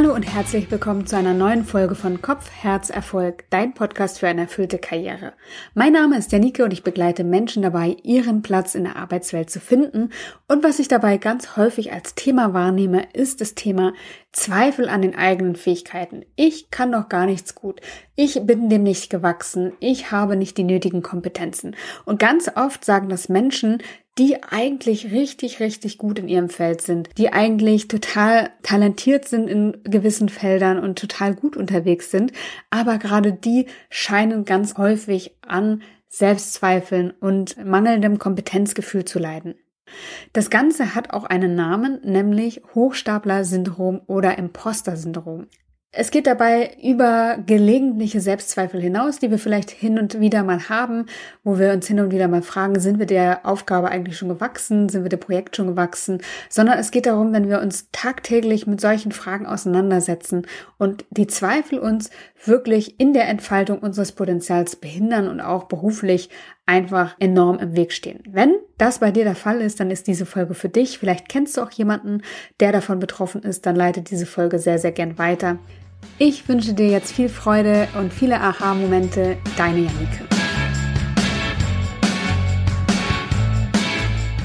Hallo und herzlich willkommen zu einer neuen Folge von Kopf, Herz, Erfolg, dein Podcast für eine erfüllte Karriere. Mein Name ist Janike und ich begleite Menschen dabei, ihren Platz in der Arbeitswelt zu finden. Und was ich dabei ganz häufig als Thema wahrnehme, ist das Thema Zweifel an den eigenen Fähigkeiten. Ich kann doch gar nichts gut. Ich bin dem nicht gewachsen. Ich habe nicht die nötigen Kompetenzen. Und ganz oft sagen das Menschen, die eigentlich richtig, richtig gut in ihrem Feld sind, die eigentlich total talentiert sind in gewissen Feldern und total gut unterwegs sind, aber gerade die scheinen ganz häufig an Selbstzweifeln und mangelndem Kompetenzgefühl zu leiden. Das Ganze hat auch einen Namen, nämlich Hochstapler-Syndrom oder Imposter-Syndrom. Es geht dabei über gelegentliche Selbstzweifel hinaus, die wir vielleicht hin und wieder mal haben, wo wir uns hin und wieder mal fragen, sind wir der Aufgabe eigentlich schon gewachsen, sind wir dem Projekt schon gewachsen, sondern es geht darum, wenn wir uns tagtäglich mit solchen Fragen auseinandersetzen und die Zweifel uns wirklich in der Entfaltung unseres Potenzials behindern und auch beruflich einfach enorm im Weg stehen. Wenn das bei dir der Fall ist, dann ist diese Folge für dich. Vielleicht kennst du auch jemanden, der davon betroffen ist, dann leite diese Folge sehr, sehr gern weiter. Ich wünsche dir jetzt viel Freude und viele Aha-Momente. Deine Janike.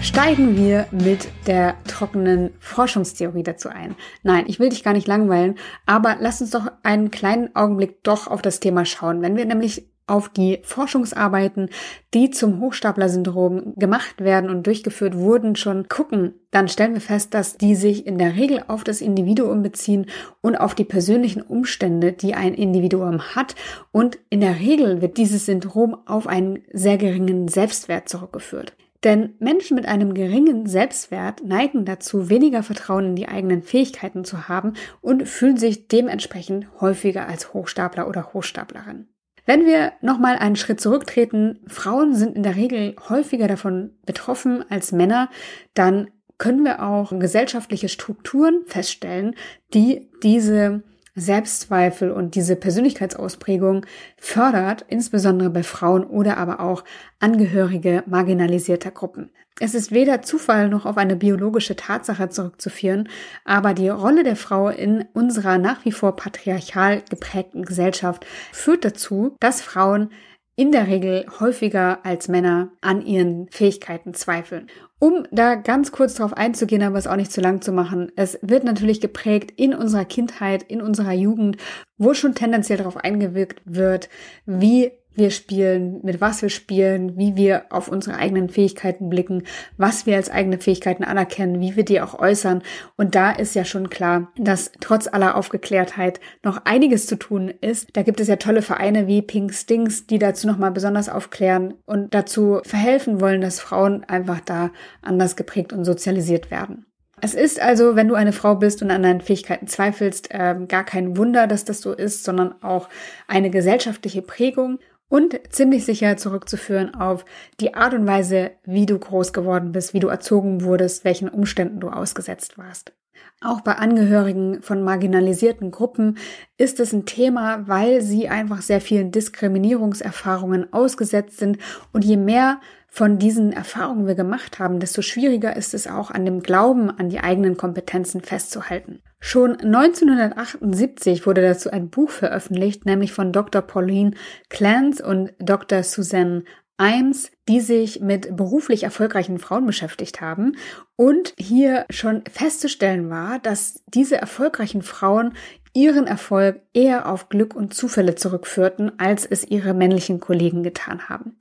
Steigen wir mit der trockenen Forschungstheorie dazu ein. Nein, ich will dich gar nicht langweilen, aber lass uns doch einen kleinen Augenblick doch auf das Thema schauen. Wenn wir nämlich auf die Forschungsarbeiten, die zum Hochstapler-Syndrom gemacht werden und durchgeführt wurden, schon gucken, dann stellen wir fest, dass die sich in der Regel auf das Individuum beziehen und auf die persönlichen Umstände, die ein Individuum hat. Und in der Regel wird dieses Syndrom auf einen sehr geringen Selbstwert zurückgeführt. Denn Menschen mit einem geringen Selbstwert neigen dazu, weniger Vertrauen in die eigenen Fähigkeiten zu haben und fühlen sich dementsprechend häufiger als Hochstapler oder Hochstaplerin. Wenn wir nochmal einen Schritt zurücktreten, Frauen sind in der Regel häufiger davon betroffen als Männer, dann können wir auch gesellschaftliche Strukturen feststellen, die diese Selbstzweifel und diese Persönlichkeitsausprägung fördert, insbesondere bei Frauen oder aber auch Angehörige marginalisierter Gruppen. Es ist weder Zufall noch auf eine biologische Tatsache zurückzuführen, aber die Rolle der Frau in unserer nach wie vor patriarchal geprägten Gesellschaft führt dazu, dass Frauen in der Regel häufiger als Männer an ihren Fähigkeiten zweifeln. Um da ganz kurz drauf einzugehen, aber es auch nicht zu lang zu machen, es wird natürlich geprägt in unserer Kindheit, in unserer Jugend, wo schon tendenziell darauf eingewirkt wird, wie wir spielen, mit was wir spielen, wie wir auf unsere eigenen Fähigkeiten blicken, was wir als eigene Fähigkeiten anerkennen, wie wir die auch äußern. Und da ist ja schon klar, dass trotz aller Aufgeklärtheit noch einiges zu tun ist. Da gibt es ja tolle Vereine wie Pink Stings, die dazu nochmal besonders aufklären und dazu verhelfen wollen, dass Frauen einfach da anders geprägt und sozialisiert werden. Es ist also, wenn du eine Frau bist und an deinen Fähigkeiten zweifelst, äh, gar kein Wunder, dass das so ist, sondern auch eine gesellschaftliche Prägung und ziemlich sicher zurückzuführen auf die Art und Weise, wie du groß geworden bist, wie du erzogen wurdest, welchen Umständen du ausgesetzt warst. Auch bei Angehörigen von marginalisierten Gruppen ist es ein Thema, weil sie einfach sehr vielen Diskriminierungserfahrungen ausgesetzt sind. Und je mehr von diesen Erfahrungen wir gemacht haben, desto schwieriger ist es auch an dem Glauben an die eigenen Kompetenzen festzuhalten. Schon 1978 wurde dazu ein Buch veröffentlicht, nämlich von Dr. Pauline Clance und Dr. Suzanne Imes, die sich mit beruflich erfolgreichen Frauen beschäftigt haben und hier schon festzustellen war, dass diese erfolgreichen Frauen ihren Erfolg eher auf Glück und Zufälle zurückführten, als es ihre männlichen Kollegen getan haben.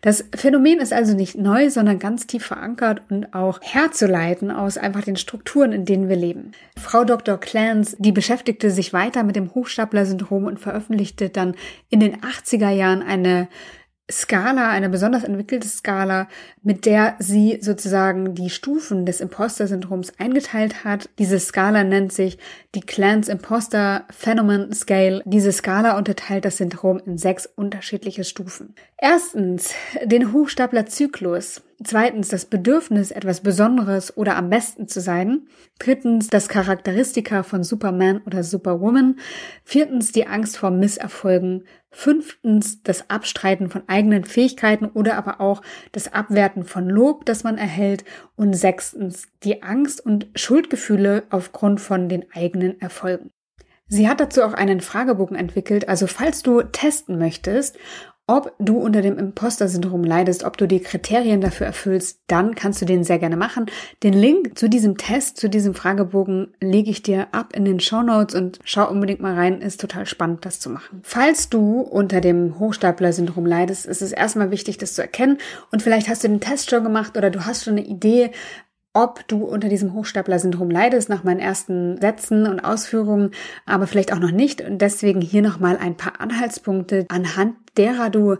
Das Phänomen ist also nicht neu, sondern ganz tief verankert und auch herzuleiten aus einfach den Strukturen, in denen wir leben. Frau Dr. Clance, die beschäftigte sich weiter mit dem Hochstapler-Syndrom und veröffentlichte dann in den 80er Jahren eine Skala, eine besonders entwickelte Skala, mit der sie sozusagen die Stufen des Imposter-Syndroms eingeteilt hat. Diese Skala nennt sich die Clans Imposter Phenomenon Scale. Diese Skala unterteilt das Syndrom in sechs unterschiedliche Stufen. Erstens den Hochstapler-Zyklus. Zweitens das Bedürfnis, etwas Besonderes oder am besten zu sein. Drittens das Charakteristika von Superman oder Superwoman. Viertens die Angst vor Misserfolgen. Fünftens das Abstreiten von eigenen Fähigkeiten oder aber auch das Abwerten von Lob, das man erhält. Und sechstens die Angst und Schuldgefühle aufgrund von den eigenen Erfolgen. Sie hat dazu auch einen Fragebogen entwickelt, also falls du testen möchtest, ob du unter dem Imposter-Syndrom leidest, ob du die Kriterien dafür erfüllst, dann kannst du den sehr gerne machen. Den Link zu diesem Test, zu diesem Fragebogen lege ich dir ab in den Show Notes und schau unbedingt mal rein. Ist total spannend, das zu machen. Falls du unter dem Hochstapler-Syndrom leidest, ist es erstmal wichtig, das zu erkennen. Und vielleicht hast du den Test schon gemacht oder du hast schon eine Idee, ob du unter diesem Hochstapler-Syndrom leidest, nach meinen ersten Sätzen und Ausführungen, aber vielleicht auch noch nicht. Und deswegen hier nochmal ein paar Anhaltspunkte, anhand derer du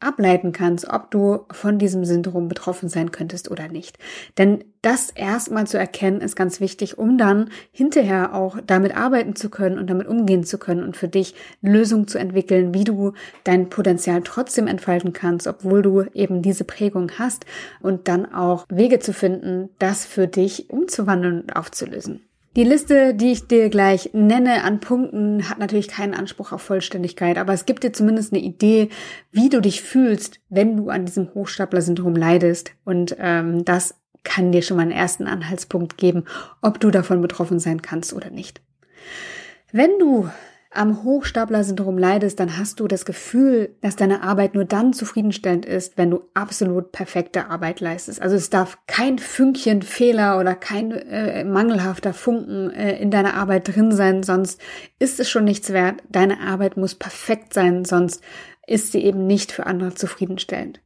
ableiten kannst, ob du von diesem Syndrom betroffen sein könntest oder nicht. Denn das erstmal zu erkennen ist ganz wichtig, um dann hinterher auch damit arbeiten zu können und damit umgehen zu können und für dich Lösungen zu entwickeln, wie du dein Potenzial trotzdem entfalten kannst, obwohl du eben diese Prägung hast und dann auch Wege zu finden, das für dich umzuwandeln und aufzulösen. Die Liste, die ich dir gleich nenne an Punkten, hat natürlich keinen Anspruch auf Vollständigkeit, aber es gibt dir zumindest eine Idee, wie du dich fühlst, wenn du an diesem Hochstapler-Syndrom leidest. Und ähm, das kann dir schon mal einen ersten Anhaltspunkt geben, ob du davon betroffen sein kannst oder nicht. Wenn du am Hochstapler-Syndrom leidest, dann hast du das Gefühl, dass deine Arbeit nur dann zufriedenstellend ist, wenn du absolut perfekte Arbeit leistest. Also es darf kein Fünkchen Fehler oder kein äh, mangelhafter Funken äh, in deiner Arbeit drin sein, sonst ist es schon nichts wert. Deine Arbeit muss perfekt sein, sonst ist sie eben nicht für andere zufriedenstellend.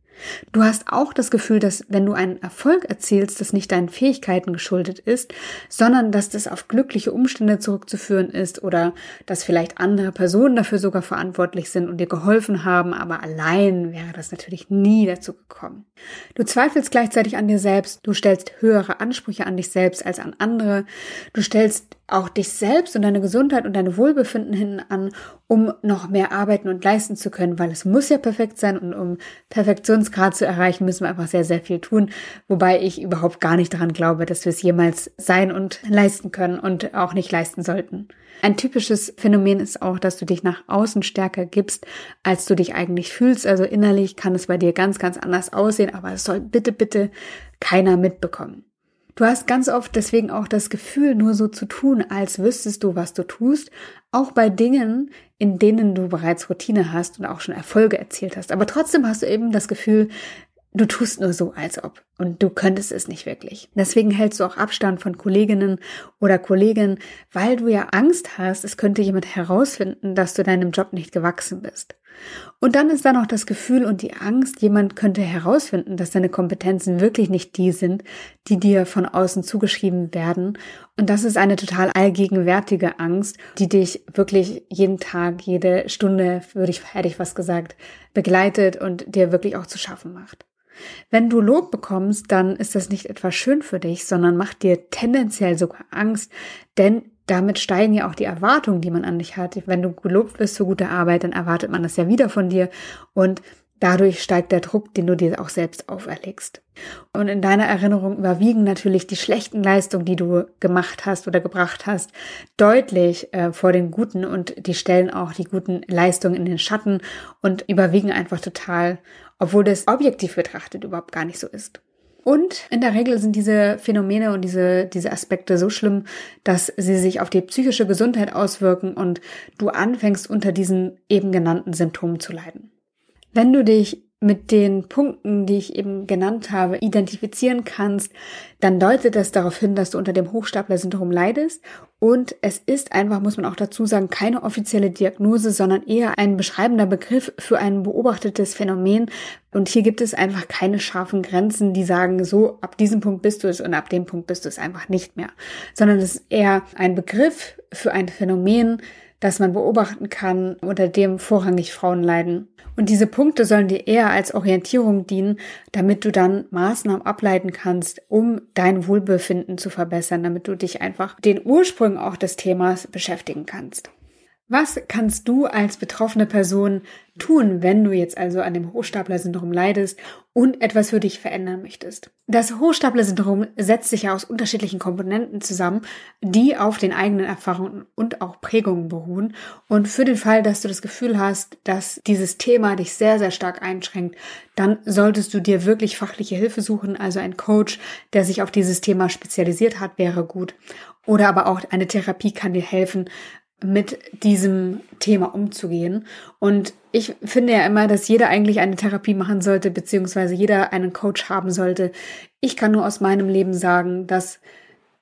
Du hast auch das Gefühl, dass wenn du einen Erfolg erzielst, das nicht deinen Fähigkeiten geschuldet ist, sondern dass das auf glückliche Umstände zurückzuführen ist oder dass vielleicht andere Personen dafür sogar verantwortlich sind und dir geholfen haben, aber allein wäre das natürlich nie dazu gekommen. Du zweifelst gleichzeitig an dir selbst, du stellst höhere Ansprüche an dich selbst als an andere, du stellst auch dich selbst und deine Gesundheit und deine Wohlbefinden hinten an, um noch mehr arbeiten und leisten zu können, weil es muss ja perfekt sein und um Perfektionsgrad zu erreichen, müssen wir einfach sehr, sehr viel tun, wobei ich überhaupt gar nicht daran glaube, dass wir es jemals sein und leisten können und auch nicht leisten sollten. Ein typisches Phänomen ist auch, dass du dich nach außen stärker gibst, als du dich eigentlich fühlst. Also innerlich kann es bei dir ganz, ganz anders aussehen, aber es soll bitte, bitte keiner mitbekommen. Du hast ganz oft deswegen auch das Gefühl, nur so zu tun, als wüsstest du, was du tust, auch bei Dingen, in denen du bereits Routine hast und auch schon Erfolge erzielt hast. Aber trotzdem hast du eben das Gefühl, du tust nur so, als ob. Und du könntest es nicht wirklich. Deswegen hältst du auch Abstand von Kolleginnen oder Kollegen, weil du ja Angst hast, es könnte jemand herausfinden, dass du deinem Job nicht gewachsen bist. Und dann ist da noch das Gefühl und die Angst, jemand könnte herausfinden, dass deine Kompetenzen wirklich nicht die sind, die dir von außen zugeschrieben werden. Und das ist eine total allgegenwärtige Angst, die dich wirklich jeden Tag, jede Stunde, würde ich, hätte ich was gesagt, begleitet und dir wirklich auch zu schaffen macht. Wenn du Lob bekommst, dann ist das nicht etwas schön für dich, sondern macht dir tendenziell sogar Angst, denn damit steigen ja auch die Erwartungen, die man an dich hat. Wenn du gelobt wirst für gute Arbeit, dann erwartet man das ja wieder von dir und dadurch steigt der Druck, den du dir auch selbst auferlegst. Und in deiner Erinnerung überwiegen natürlich die schlechten Leistungen, die du gemacht hast oder gebracht hast, deutlich äh, vor den guten und die stellen auch die guten Leistungen in den Schatten und überwiegen einfach total, obwohl das objektiv betrachtet überhaupt gar nicht so ist. Und in der Regel sind diese Phänomene und diese, diese Aspekte so schlimm, dass sie sich auf die psychische Gesundheit auswirken und du anfängst unter diesen eben genannten Symptomen zu leiden. Wenn du dich mit den Punkten, die ich eben genannt habe, identifizieren kannst, dann deutet das darauf hin, dass du unter dem Hochstapler-Syndrom leidest. Und es ist einfach, muss man auch dazu sagen, keine offizielle Diagnose, sondern eher ein beschreibender Begriff für ein beobachtetes Phänomen. Und hier gibt es einfach keine scharfen Grenzen, die sagen, so ab diesem Punkt bist du es und ab dem Punkt bist du es einfach nicht mehr. Sondern es ist eher ein Begriff für ein Phänomen, das man beobachten kann, unter dem vorrangig Frauen leiden. Und diese Punkte sollen dir eher als Orientierung dienen, damit du dann Maßnahmen ableiten kannst, um dein Wohlbefinden zu verbessern, damit du dich einfach den Ursprung auch des Themas beschäftigen kannst. Was kannst du als betroffene Person tun, wenn du jetzt also an dem Hochstapler-Syndrom leidest und etwas für dich verändern möchtest? Das Hochstapler-Syndrom setzt sich ja aus unterschiedlichen Komponenten zusammen, die auf den eigenen Erfahrungen und auch Prägungen beruhen. Und für den Fall, dass du das Gefühl hast, dass dieses Thema dich sehr, sehr stark einschränkt, dann solltest du dir wirklich fachliche Hilfe suchen. Also ein Coach, der sich auf dieses Thema spezialisiert hat, wäre gut. Oder aber auch eine Therapie kann dir helfen, mit diesem Thema umzugehen. Und ich finde ja immer, dass jeder eigentlich eine Therapie machen sollte, beziehungsweise jeder einen Coach haben sollte. Ich kann nur aus meinem Leben sagen, dass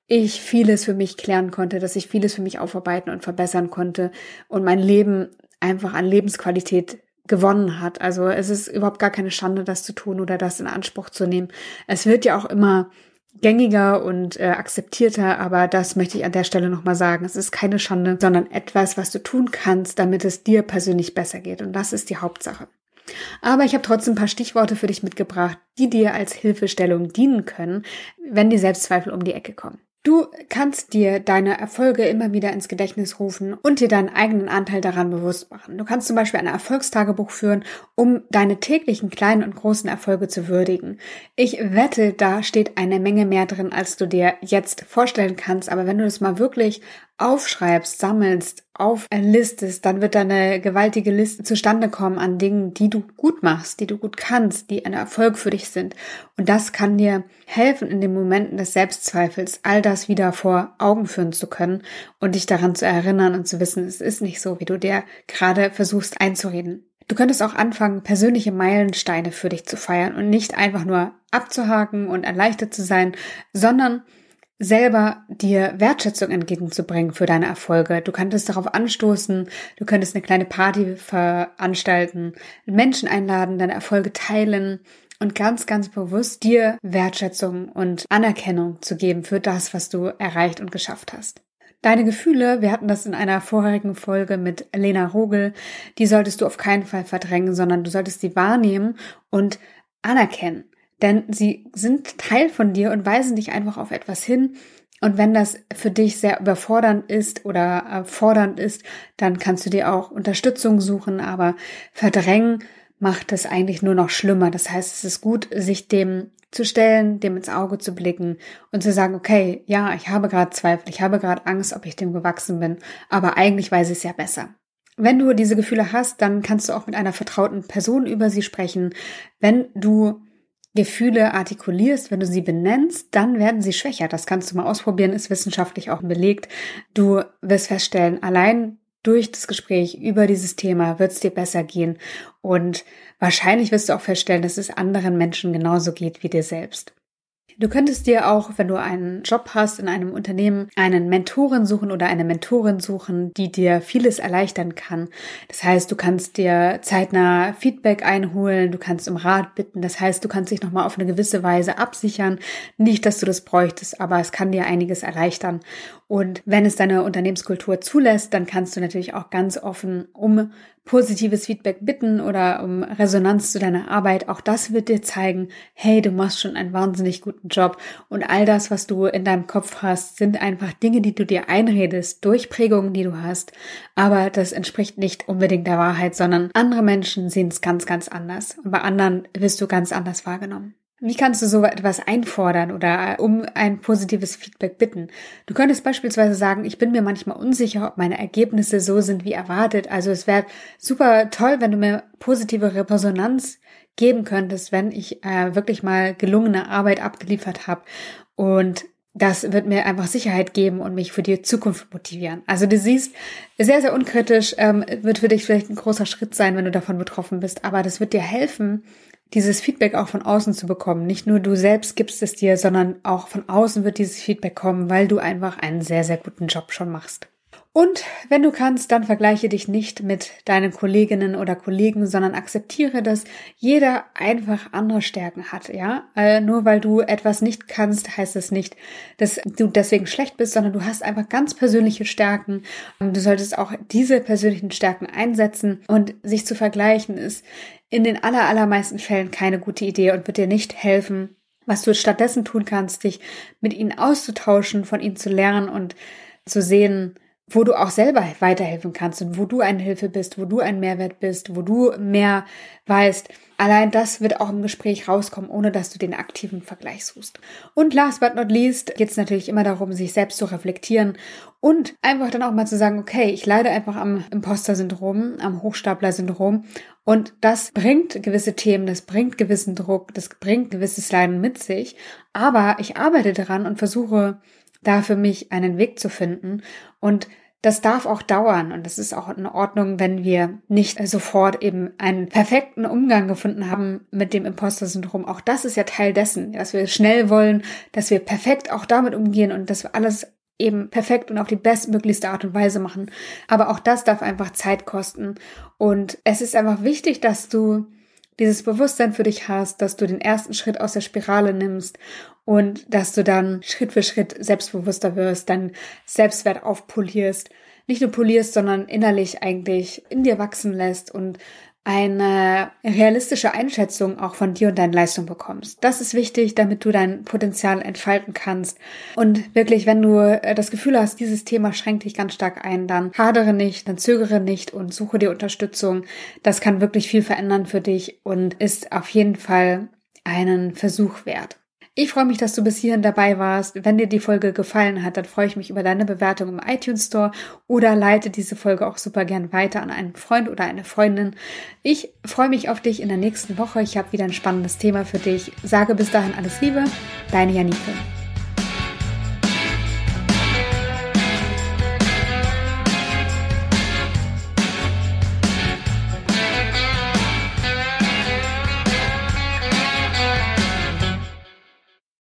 ich vieles für mich klären konnte, dass ich vieles für mich aufarbeiten und verbessern konnte und mein Leben einfach an Lebensqualität gewonnen hat. Also es ist überhaupt gar keine Schande, das zu tun oder das in Anspruch zu nehmen. Es wird ja auch immer gängiger und äh, akzeptierter, aber das möchte ich an der Stelle nochmal sagen. Es ist keine Schande, sondern etwas, was du tun kannst, damit es dir persönlich besser geht. Und das ist die Hauptsache. Aber ich habe trotzdem ein paar Stichworte für dich mitgebracht, die dir als Hilfestellung dienen können, wenn die Selbstzweifel um die Ecke kommen. Du kannst dir deine Erfolge immer wieder ins Gedächtnis rufen und dir deinen eigenen Anteil daran bewusst machen. Du kannst zum Beispiel ein Erfolgstagebuch führen, um deine täglichen kleinen und großen Erfolge zu würdigen. Ich wette, da steht eine Menge mehr drin, als du dir jetzt vorstellen kannst. Aber wenn du das mal wirklich aufschreibst, sammelst, auflistest, dann wird da gewaltige Liste zustande kommen an Dingen, die du gut machst, die du gut kannst, die ein Erfolg für dich sind. Und das kann dir helfen, in den Momenten des Selbstzweifels all das wieder vor Augen führen zu können und dich daran zu erinnern und zu wissen, es ist nicht so, wie du dir gerade versuchst einzureden. Du könntest auch anfangen, persönliche Meilensteine für dich zu feiern und nicht einfach nur abzuhaken und erleichtert zu sein, sondern selber dir Wertschätzung entgegenzubringen für deine Erfolge. Du könntest darauf anstoßen, du könntest eine kleine Party veranstalten, Menschen einladen, deine Erfolge teilen und ganz, ganz bewusst dir Wertschätzung und Anerkennung zu geben für das, was du erreicht und geschafft hast. Deine Gefühle, wir hatten das in einer vorherigen Folge mit Lena Rogel, die solltest du auf keinen Fall verdrängen, sondern du solltest sie wahrnehmen und anerkennen denn sie sind Teil von dir und weisen dich einfach auf etwas hin. Und wenn das für dich sehr überfordernd ist oder fordernd ist, dann kannst du dir auch Unterstützung suchen, aber verdrängen macht es eigentlich nur noch schlimmer. Das heißt, es ist gut, sich dem zu stellen, dem ins Auge zu blicken und zu sagen, okay, ja, ich habe gerade Zweifel, ich habe gerade Angst, ob ich dem gewachsen bin, aber eigentlich weiß ich es ja besser. Wenn du diese Gefühle hast, dann kannst du auch mit einer vertrauten Person über sie sprechen. Wenn du Gefühle artikulierst, wenn du sie benennst, dann werden sie schwächer. Das kannst du mal ausprobieren, ist wissenschaftlich auch belegt. Du wirst feststellen, allein durch das Gespräch über dieses Thema wird es dir besser gehen und wahrscheinlich wirst du auch feststellen, dass es anderen Menschen genauso geht wie dir selbst. Du könntest dir auch, wenn du einen Job hast in einem Unternehmen, einen Mentoren suchen oder eine Mentorin suchen, die dir vieles erleichtern kann. Das heißt, du kannst dir zeitnah Feedback einholen, du kannst um Rat bitten. Das heißt, du kannst dich nochmal auf eine gewisse Weise absichern. Nicht, dass du das bräuchtest, aber es kann dir einiges erleichtern. Und wenn es deine Unternehmenskultur zulässt, dann kannst du natürlich auch ganz offen um positives Feedback bitten oder um Resonanz zu deiner Arbeit. Auch das wird dir zeigen, hey, du machst schon einen wahnsinnig guten Job. Und all das, was du in deinem Kopf hast, sind einfach Dinge, die du dir einredest, durch Prägungen, die du hast. Aber das entspricht nicht unbedingt der Wahrheit, sondern andere Menschen sehen es ganz, ganz anders. Und bei anderen wirst du ganz anders wahrgenommen. Wie kannst du so etwas einfordern oder äh, um ein positives Feedback bitten? Du könntest beispielsweise sagen, ich bin mir manchmal unsicher, ob meine Ergebnisse so sind wie erwartet. Also es wäre super toll, wenn du mir positive Resonanz geben könntest, wenn ich äh, wirklich mal gelungene Arbeit abgeliefert habe. Und das wird mir einfach Sicherheit geben und mich für die Zukunft motivieren. Also du siehst, sehr, sehr unkritisch, ähm, wird für dich vielleicht ein großer Schritt sein, wenn du davon betroffen bist, aber das wird dir helfen, dieses Feedback auch von außen zu bekommen. Nicht nur du selbst gibst es dir, sondern auch von außen wird dieses Feedback kommen, weil du einfach einen sehr, sehr guten Job schon machst. Und wenn du kannst, dann vergleiche dich nicht mit deinen Kolleginnen oder Kollegen, sondern akzeptiere, dass jeder einfach andere Stärken hat, ja? Äh, nur weil du etwas nicht kannst, heißt es nicht, dass du deswegen schlecht bist, sondern du hast einfach ganz persönliche Stärken. Und du solltest auch diese persönlichen Stärken einsetzen und sich zu vergleichen ist in den aller, allermeisten Fällen keine gute Idee und wird dir nicht helfen. Was du stattdessen tun kannst, dich mit ihnen auszutauschen, von ihnen zu lernen und zu sehen, wo du auch selber weiterhelfen kannst und wo du eine Hilfe bist, wo du ein Mehrwert bist, wo du mehr weißt. Allein das wird auch im Gespräch rauskommen, ohne dass du den aktiven Vergleich suchst. Und last but not least geht es natürlich immer darum, sich selbst zu reflektieren und einfach dann auch mal zu sagen, okay, ich leide einfach am Imposter-Syndrom, am Hochstapler-Syndrom und das bringt gewisse Themen, das bringt gewissen Druck, das bringt gewisses Leiden mit sich, aber ich arbeite daran und versuche da für mich einen Weg zu finden und das darf auch dauern und das ist auch in Ordnung, wenn wir nicht sofort eben einen perfekten Umgang gefunden haben mit dem Imposter-Syndrom. Auch das ist ja Teil dessen, dass wir schnell wollen, dass wir perfekt auch damit umgehen und dass wir alles eben perfekt und auf die bestmöglichste Art und Weise machen. Aber auch das darf einfach Zeit kosten. Und es ist einfach wichtig, dass du dieses Bewusstsein für dich hast, dass du den ersten Schritt aus der Spirale nimmst und dass du dann Schritt für Schritt selbstbewusster wirst, dein Selbstwert aufpolierst, nicht nur polierst, sondern innerlich eigentlich in dir wachsen lässt und eine realistische Einschätzung auch von dir und deinen Leistungen bekommst. Das ist wichtig, damit du dein Potenzial entfalten kannst. Und wirklich, wenn du äh, das Gefühl hast, dieses Thema schränkt dich ganz stark ein, dann hadere nicht, dann zögere nicht und suche dir Unterstützung. Das kann wirklich viel verändern für dich und ist auf jeden Fall einen Versuch wert. Ich freue mich, dass du bis hierhin dabei warst. Wenn dir die Folge gefallen hat, dann freue ich mich über deine Bewertung im iTunes Store oder leite diese Folge auch super gern weiter an einen Freund oder eine Freundin. Ich freue mich auf dich in der nächsten Woche. Ich habe wieder ein spannendes Thema für dich. Sage bis dahin alles Liebe, deine Janike.